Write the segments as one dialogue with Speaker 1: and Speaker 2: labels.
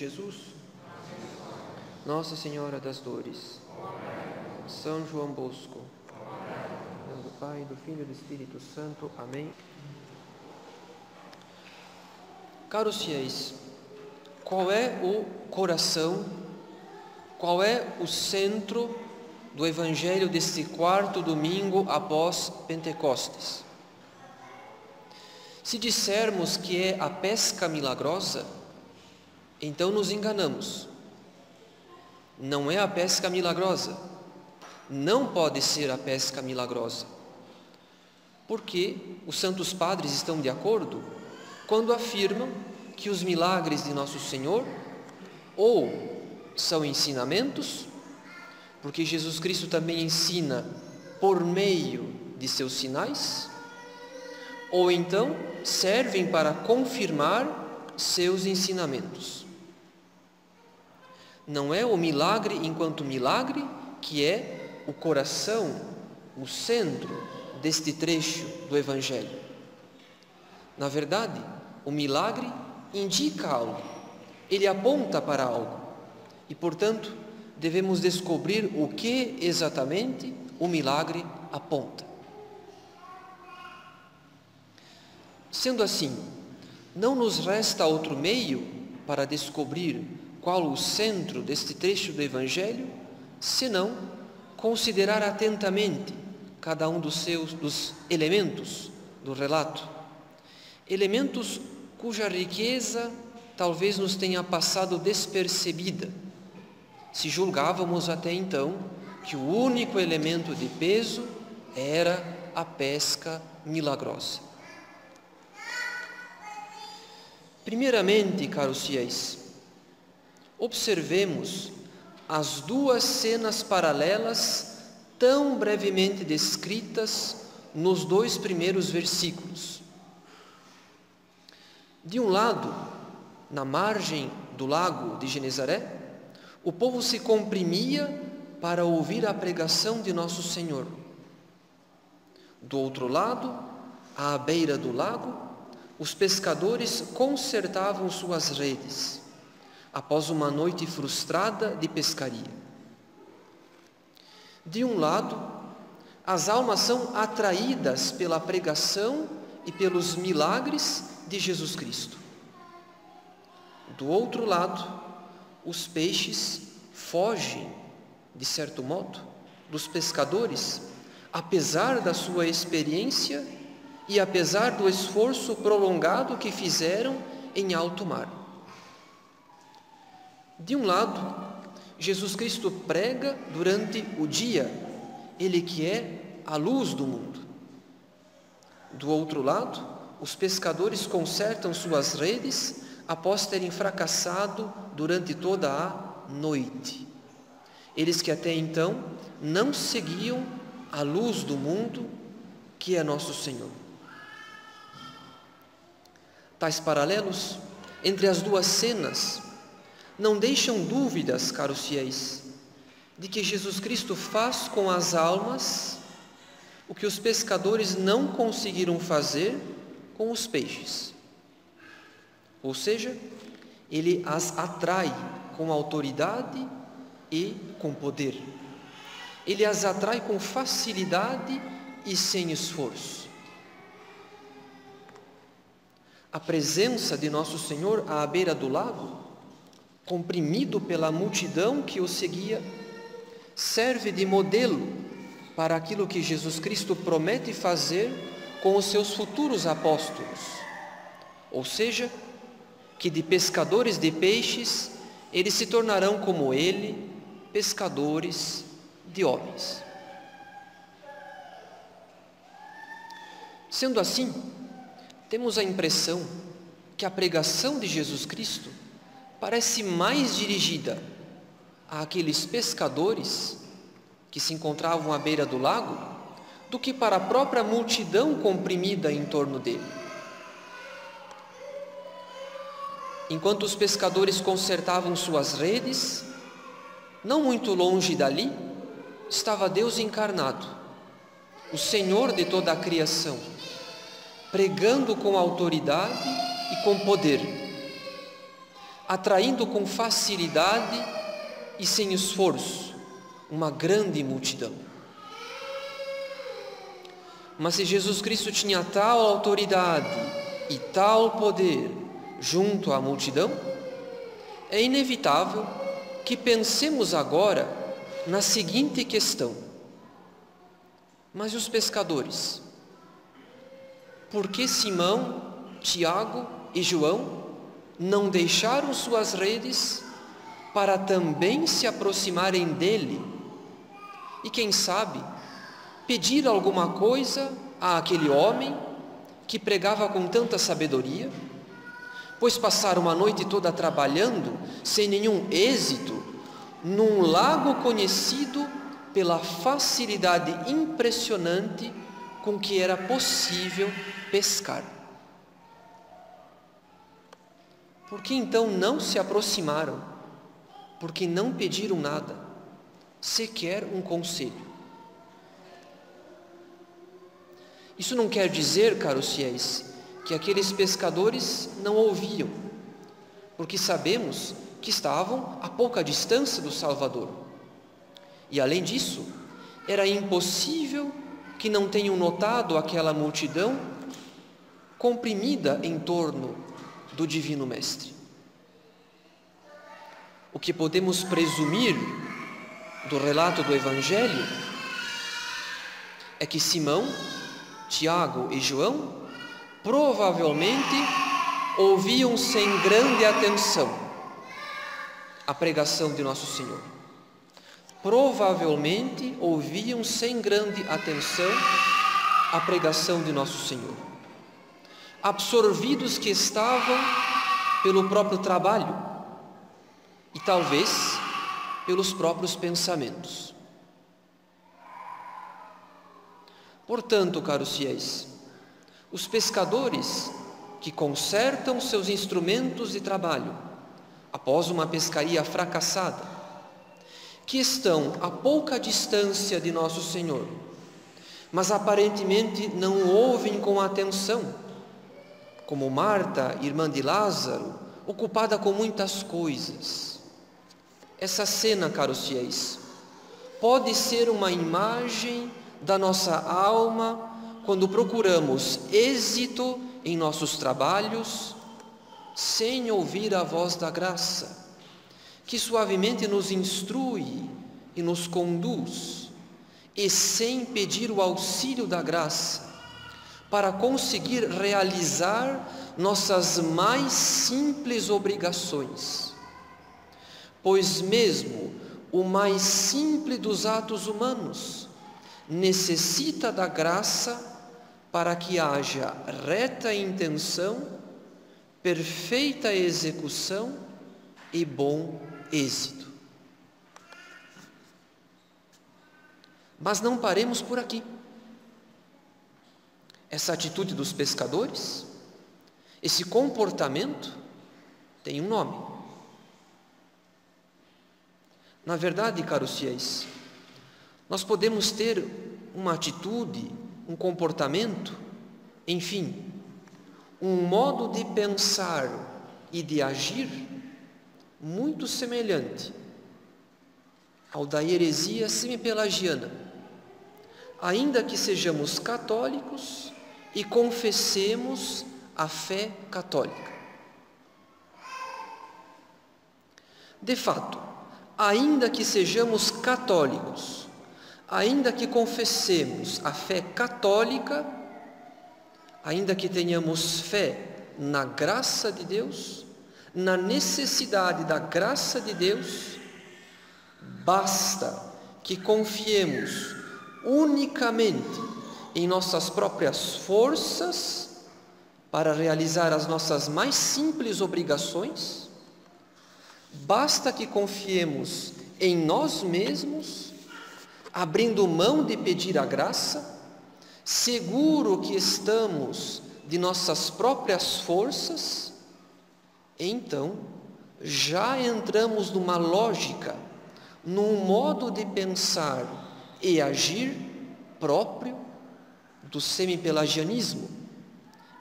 Speaker 1: Jesus? Nossa Senhora das Dores. São João Bosco. Do Pai, do Filho e do Espírito Santo. Amém. Caros fiéis, qual é o coração, qual é o centro do Evangelho deste quarto domingo após Pentecostes? Se dissermos que é a pesca milagrosa, então nos enganamos. Não é a pesca milagrosa. Não pode ser a pesca milagrosa. Porque os santos padres estão de acordo quando afirmam que os milagres de nosso Senhor ou são ensinamentos, porque Jesus Cristo também ensina por meio de seus sinais, ou então servem para confirmar seus ensinamentos. Não é o milagre enquanto milagre que é o coração, o centro deste trecho do Evangelho. Na verdade, o milagre indica algo, ele aponta para algo e, portanto, devemos descobrir o que exatamente o milagre aponta. Sendo assim, não nos resta outro meio para descobrir qual o centro deste trecho do Evangelho, senão considerar atentamente cada um dos seus dos elementos do relato, elementos cuja riqueza talvez nos tenha passado despercebida, se julgávamos até então que o único elemento de peso era a pesca milagrosa. Primeiramente, caros fiéis, observemos as duas cenas paralelas tão brevemente descritas nos dois primeiros versículos. De um lado, na margem do lago de Genezaré, o povo se comprimia para ouvir a pregação de Nosso Senhor. Do outro lado, à beira do lago, os pescadores consertavam suas redes após uma noite frustrada de pescaria. De um lado, as almas são atraídas pela pregação e pelos milagres de Jesus Cristo. Do outro lado, os peixes fogem, de certo modo, dos pescadores, apesar da sua experiência e apesar do esforço prolongado que fizeram em alto mar. De um lado, Jesus Cristo prega durante o dia, ele que é a luz do mundo. Do outro lado, os pescadores consertam suas redes após terem fracassado durante toda a noite. Eles que até então não seguiam a luz do mundo, que é nosso Senhor. Tais paralelos entre as duas cenas não deixam dúvidas, caros fiéis, de que Jesus Cristo faz com as almas o que os pescadores não conseguiram fazer com os peixes. Ou seja, ele as atrai com autoridade e com poder. Ele as atrai com facilidade e sem esforço. a presença de Nosso Senhor à beira do lago, comprimido pela multidão que o seguia, serve de modelo para aquilo que Jesus Cristo promete fazer com os seus futuros apóstolos. Ou seja, que de pescadores de peixes eles se tornarão como ele, pescadores de homens. Sendo assim, temos a impressão que a pregação de Jesus Cristo parece mais dirigida àqueles pescadores que se encontravam à beira do lago do que para a própria multidão comprimida em torno dele. Enquanto os pescadores consertavam suas redes, não muito longe dali estava Deus encarnado, o Senhor de toda a criação pregando com autoridade e com poder. Atraindo com facilidade e sem esforço uma grande multidão. Mas se Jesus Cristo tinha tal autoridade e tal poder junto à multidão, é inevitável que pensemos agora na seguinte questão: mas os pescadores? Por que Simão, Tiago e João não deixaram suas redes para também se aproximarem dele e, quem sabe, pedir alguma coisa àquele homem que pregava com tanta sabedoria? Pois passaram a noite toda trabalhando sem nenhum êxito num lago conhecido pela facilidade impressionante com que era possível pescar. Por que então não se aproximaram? Porque não pediram nada, sequer um conselho. Isso não quer dizer, caros fiéis, que aqueles pescadores não ouviam, porque sabemos que estavam a pouca distância do Salvador. E além disso, era impossível que não tenham notado aquela multidão comprimida em torno do Divino Mestre. O que podemos presumir do relato do Evangelho é que Simão, Tiago e João provavelmente ouviam sem grande atenção a pregação de Nosso Senhor. Provavelmente ouviam sem grande atenção a pregação de Nosso Senhor. Absorvidos que estavam pelo próprio trabalho e talvez pelos próprios pensamentos. Portanto, caros fiéis, os pescadores que consertam seus instrumentos de trabalho após uma pescaria fracassada, que estão a pouca distância de Nosso Senhor, mas aparentemente não ouvem com atenção, como Marta, irmã de Lázaro, ocupada com muitas coisas. Essa cena, caros fiéis, pode ser uma imagem da nossa alma quando procuramos êxito em nossos trabalhos, sem ouvir a voz da graça, que suavemente nos instrui e nos conduz, e sem pedir o auxílio da graça, para conseguir realizar nossas mais simples obrigações. Pois mesmo o mais simples dos atos humanos necessita da graça para que haja reta intenção perfeita execução e bom êxito. Mas não paremos por aqui. Essa atitude dos pescadores, esse comportamento, tem um nome. Na verdade, caros fiéis, nós podemos ter uma atitude, um comportamento, enfim, um modo de pensar e de agir muito semelhante ao da heresia semi-pelagiana, ainda que sejamos católicos e confessemos a fé católica. De fato, ainda que sejamos católicos, ainda que confessemos a fé católica, ainda que tenhamos fé na graça de Deus, na necessidade da graça de Deus, basta que confiemos unicamente em nossas próprias forças para realizar as nossas mais simples obrigações, basta que confiemos em nós mesmos, abrindo mão de pedir a graça seguro que estamos de nossas próprias forças, então já entramos numa lógica, num modo de pensar e agir próprio do semipelagianismo.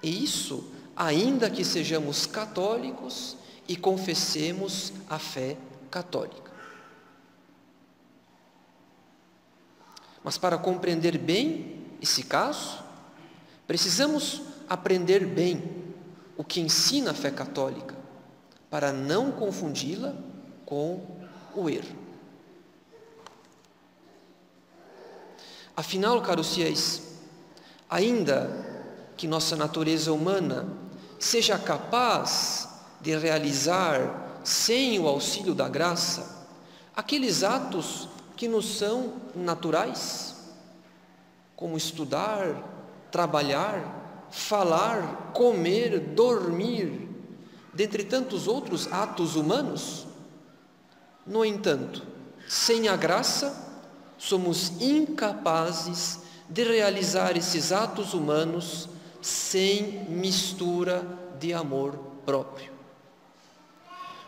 Speaker 1: E isso, ainda que sejamos católicos e confessemos a fé católica. Mas para compreender bem esse caso, precisamos aprender bem o que ensina a fé católica, para não confundi-la com o erro. Afinal, caros fiéis, ainda que nossa natureza humana seja capaz de realizar, sem o auxílio da graça, aqueles atos que nos são naturais, como estudar, trabalhar, falar, comer, dormir, dentre tantos outros atos humanos. No entanto, sem a graça, somos incapazes de realizar esses atos humanos sem mistura de amor próprio.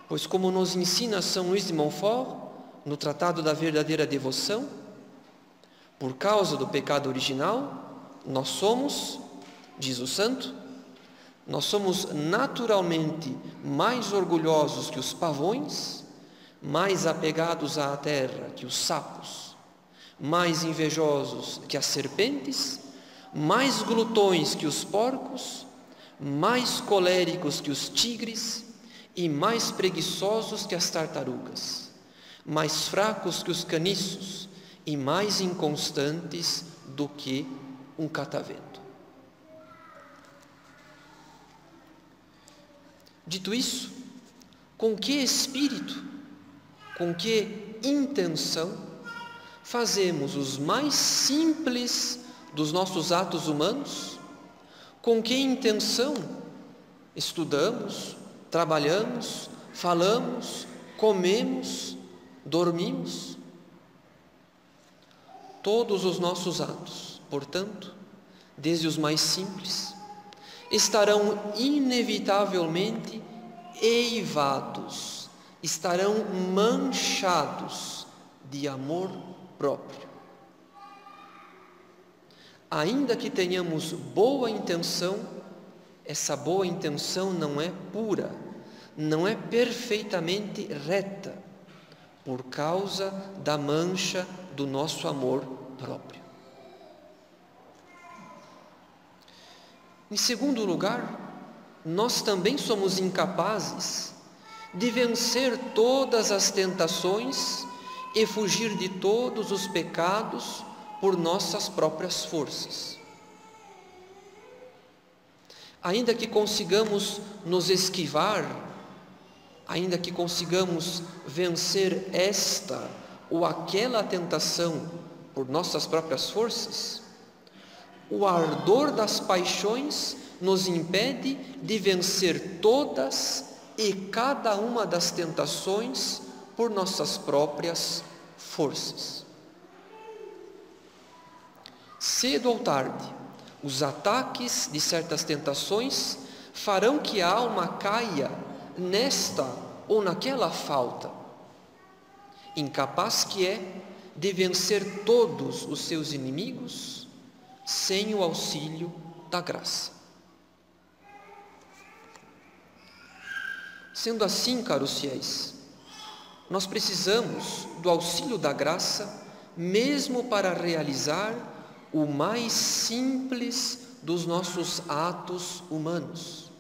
Speaker 1: Pois, como nos ensina São Luís de Montfort, no Tratado da Verdadeira Devoção, por causa do pecado original, nós somos, diz o santo, nós somos naturalmente mais orgulhosos que os pavões, mais apegados à terra que os sapos mais invejosos que as serpentes, mais glutões que os porcos, mais coléricos que os tigres e mais preguiçosos que as tartarugas, mais fracos que os caniços e mais inconstantes do que um catavento. Dito isso, com que espírito, com que intenção fazemos os mais simples dos nossos atos humanos? Com que intenção estudamos, trabalhamos, falamos, comemos, dormimos? Todos os nossos atos, portanto, desde os mais simples, estarão inevitavelmente eivados, estarão manchados de amor próprio. Ainda que tenhamos boa intenção, essa boa intenção não é pura, não é perfeitamente reta, por causa da mancha do nosso amor próprio. Em segundo lugar, nós também somos incapazes de vencer todas as tentações e fugir de todos os pecados por nossas próprias forças. Ainda que consigamos nos esquivar, ainda que consigamos vencer esta ou aquela tentação por nossas próprias forças, o ardor das paixões nos impede de vencer todas e cada uma das tentações por nossas próprias forças. Cedo ou tarde, os ataques de certas tentações farão que a alma caia nesta ou naquela falta, incapaz que é de vencer todos os seus inimigos sem o auxílio da graça. Sendo assim, caros fiéis, nós precisamos do auxílio da graça, mesmo para realizar o mais simples dos nossos atos humanos.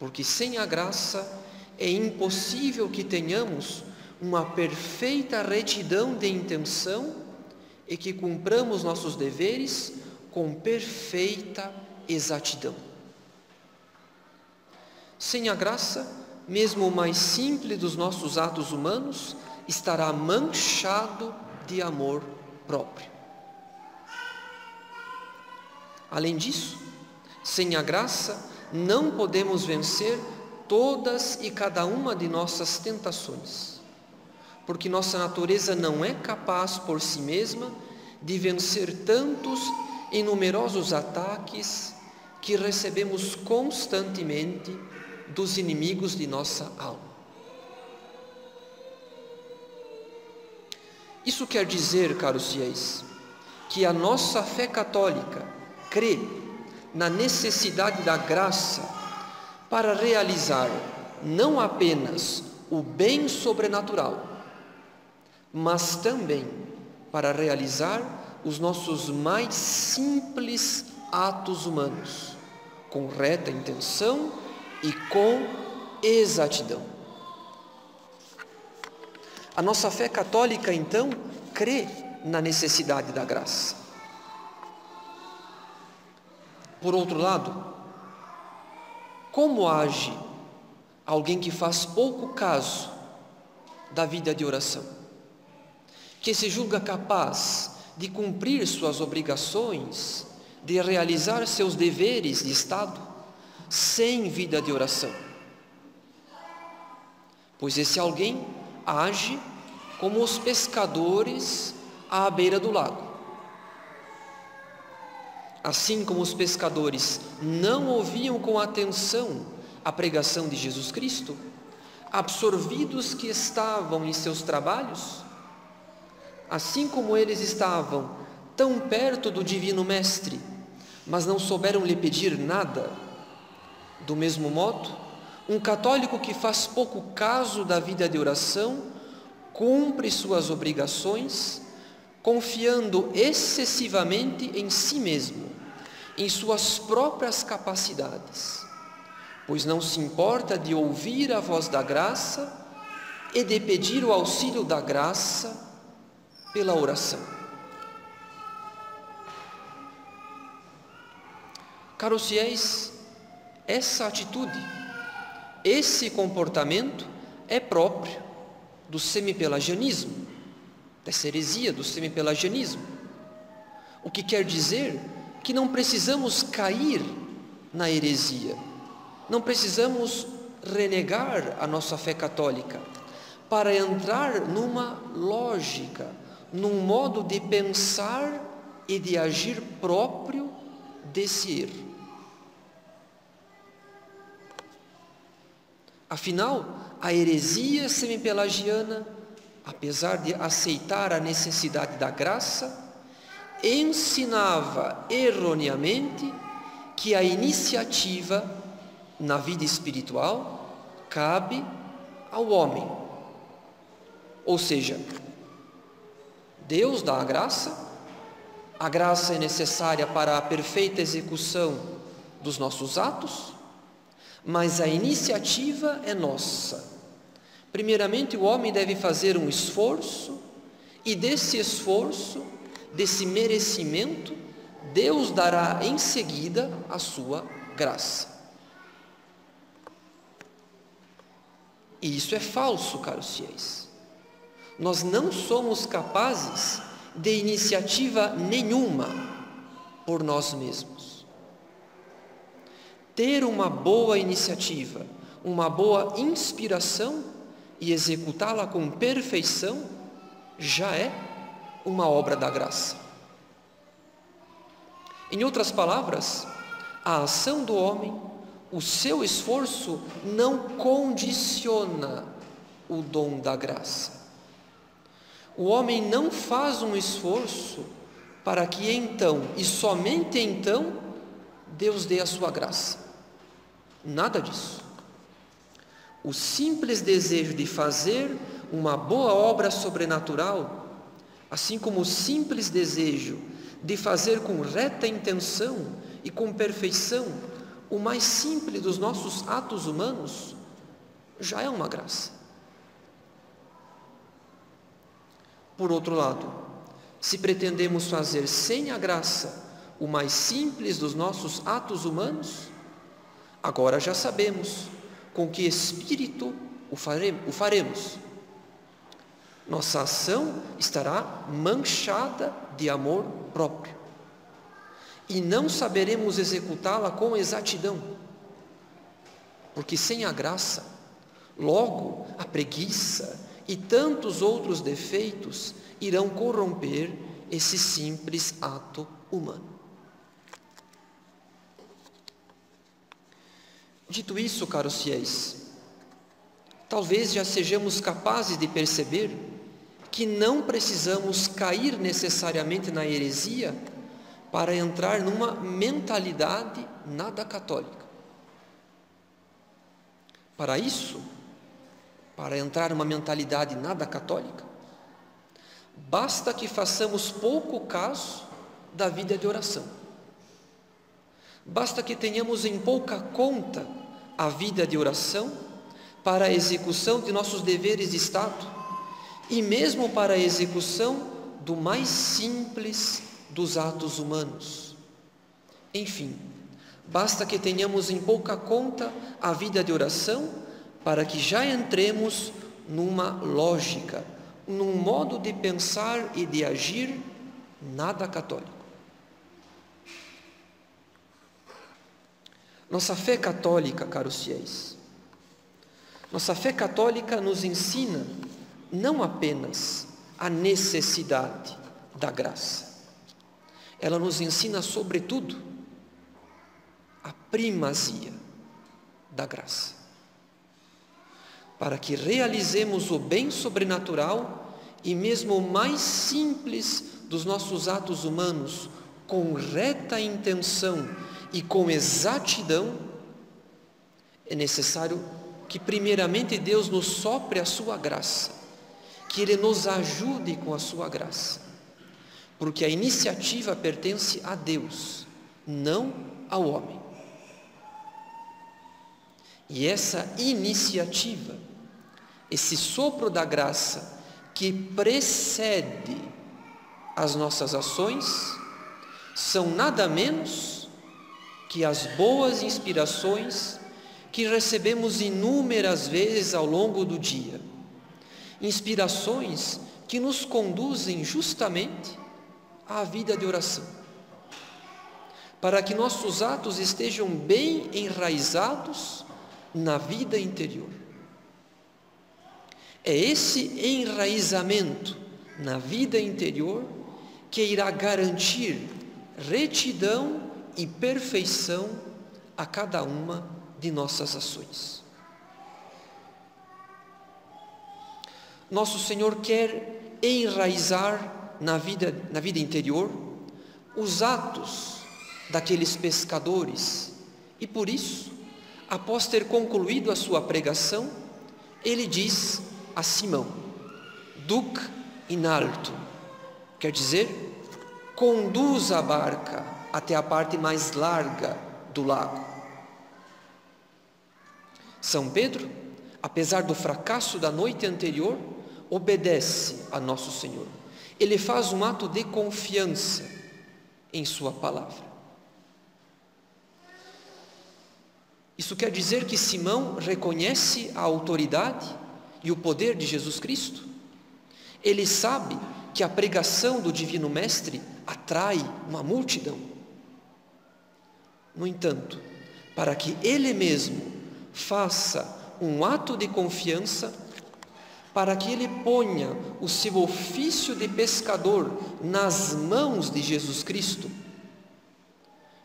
Speaker 1: Porque sem a graça é impossível que tenhamos uma perfeita retidão de intenção e que cumpramos nossos deveres com perfeita exatidão. Sem a graça, mesmo o mais simples dos nossos atos humanos, estará manchado de amor próprio. Além disso, sem a graça, não podemos vencer todas e cada uma de nossas tentações, porque nossa natureza não é capaz por si mesma de vencer tantos e numerosos ataques que recebemos constantemente dos inimigos de nossa alma. Isso quer dizer, caros fiéis, que a nossa fé católica crê na necessidade da graça para realizar não apenas o bem sobrenatural, mas também para realizar os nossos mais simples atos humanos, com reta intenção e com exatidão. A nossa fé católica, então, crê na necessidade da graça. Por outro lado, como age alguém que faz pouco caso da vida de oração? Que se julga capaz de cumprir suas obrigações, de realizar seus deveres de Estado, sem vida de oração? Pois esse alguém age como os pescadores à beira do lago. Assim como os pescadores não ouviam com atenção a pregação de Jesus Cristo, absorvidos que estavam em seus trabalhos, assim como eles estavam tão perto do Divino Mestre, mas não souberam lhe pedir nada, do mesmo modo, um católico que faz pouco caso da vida de oração, cumpre suas obrigações, confiando excessivamente em si mesmo, em suas próprias capacidades, pois não se importa de ouvir a voz da graça e de pedir o auxílio da graça pela oração. Caros fiéis, essa atitude, esse comportamento é próprio do semipelagianismo, dessa heresia do semipelagianismo. O que quer dizer que não precisamos cair na heresia, não precisamos renegar a nossa fé católica para entrar numa lógica, num modo de pensar e de agir próprio desse erro. Afinal, a heresia semipelagiana, apesar de aceitar a necessidade da graça, ensinava erroneamente que a iniciativa na vida espiritual cabe ao homem. Ou seja, Deus dá a graça, a graça é necessária para a perfeita execução dos nossos atos, mas a iniciativa é nossa. Primeiramente, o homem deve fazer um esforço, e desse esforço, desse merecimento, Deus dará em seguida a sua graça. E isso é falso, caros fiéis. Nós não somos capazes de iniciativa nenhuma por nós mesmos. Ter uma boa iniciativa, uma boa inspiração e executá-la com perfeição já é uma obra da graça. Em outras palavras, a ação do homem, o seu esforço não condiciona o dom da graça. O homem não faz um esforço para que então e somente então Deus dê a sua graça. Nada disso. O simples desejo de fazer uma boa obra sobrenatural, assim como o simples desejo de fazer com reta intenção e com perfeição o mais simples dos nossos atos humanos, já é uma graça. Por outro lado, se pretendemos fazer sem a graça o mais simples dos nossos atos humanos, agora já sabemos com que espírito o faremos. Nossa ação estará manchada de amor próprio e não saberemos executá-la com exatidão, porque sem a graça, logo a preguiça e tantos outros defeitos irão corromper esse simples ato humano. Dito isso, caros fiéis, talvez já sejamos capazes de perceber que não precisamos cair necessariamente na heresia para entrar numa mentalidade nada católica. Para isso, para entrar numa mentalidade nada católica, basta que façamos pouco caso da vida de oração. Basta que tenhamos em pouca conta a vida de oração para a execução de nossos deveres de Estado e mesmo para a execução do mais simples dos atos humanos. Enfim, basta que tenhamos em pouca conta a vida de oração para que já entremos numa lógica, num modo de pensar e de agir nada católico. Nossa fé católica, caros fiéis, nossa fé católica nos ensina não apenas a necessidade da graça, ela nos ensina, sobretudo, a primazia da graça. Para que realizemos o bem sobrenatural e mesmo o mais simples dos nossos atos humanos com reta intenção e com exatidão, é necessário que, primeiramente, Deus nos sopre a sua graça, que Ele nos ajude com a sua graça, porque a iniciativa pertence a Deus, não ao homem. E essa iniciativa, esse sopro da graça que precede as nossas ações, são nada menos que as boas inspirações que recebemos inúmeras vezes ao longo do dia, inspirações que nos conduzem justamente à vida de oração, para que nossos atos estejam bem enraizados na vida interior. É esse enraizamento na vida interior que irá garantir retidão e perfeição a cada uma de nossas ações. Nosso Senhor quer enraizar na vida, na vida interior os atos daqueles pescadores e por isso, após ter concluído a sua pregação, ele diz a Simão: Duc in alto, quer dizer, conduz a barca até a parte mais larga do lago. São Pedro, apesar do fracasso da noite anterior, obedece a Nosso Senhor. Ele faz um ato de confiança em Sua palavra. Isso quer dizer que Simão reconhece a autoridade e o poder de Jesus Cristo? Ele sabe que a pregação do Divino Mestre atrai uma multidão. No entanto, para que ele mesmo faça um ato de confiança, para que ele ponha o seu ofício de pescador nas mãos de Jesus Cristo,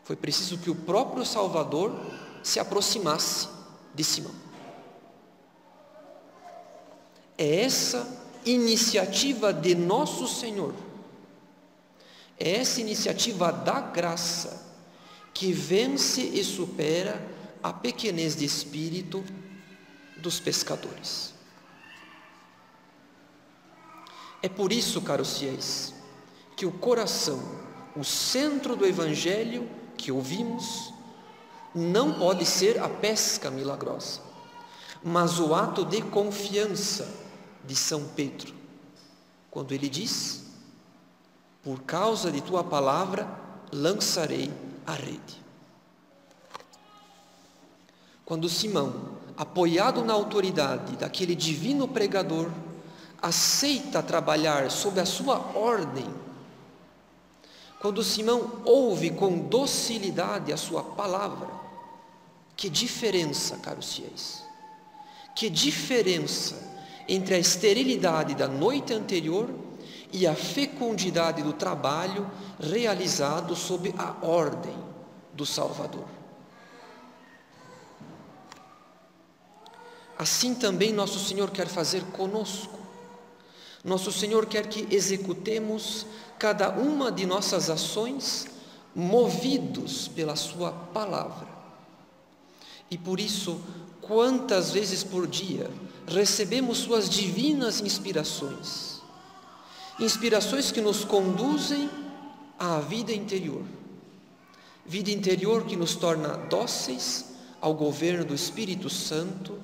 Speaker 1: foi preciso que o próprio Salvador se aproximasse de Simão. É essa iniciativa de nosso Senhor, é essa iniciativa da graça que vence e supera a pequenez de espírito dos pescadores. É por isso, caros fiéis, que o coração, o centro do Evangelho que ouvimos, não pode ser a pesca milagrosa, mas o ato de confiança de São Pedro, quando ele diz: Por causa de tua palavra lançarei a rede. Quando Simão, apoiado na autoridade daquele divino pregador, aceita trabalhar sob a sua ordem, quando Simão ouve com docilidade a sua palavra, que diferença, caros fiéis, que diferença entre a esterilidade da noite anterior e a fecundidade do trabalho realizado sob a ordem do Salvador. Assim também nosso Senhor quer fazer conosco. Nosso Senhor quer que executemos cada uma de nossas ações movidos pela Sua palavra. E por isso, quantas vezes por dia recebemos Suas divinas inspirações inspirações que nos conduzem à vida interior. Vida interior que nos torna dóceis ao governo do Espírito Santo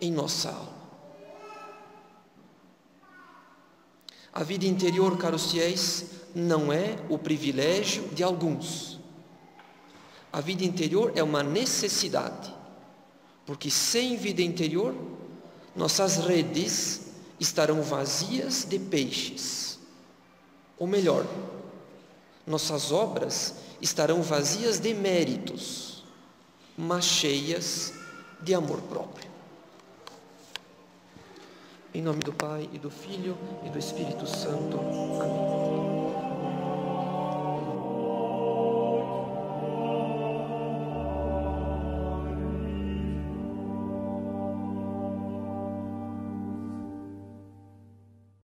Speaker 1: em nossa alma. A vida interior, caros fiéis, não é o privilégio de alguns. A vida interior é uma necessidade, porque sem vida interior, nossas redes estarão vazias de peixes. Ou melhor, nossas obras estarão vazias de méritos, mas cheias de amor próprio. Em nome do Pai e do Filho e do Espírito Santo. Amém.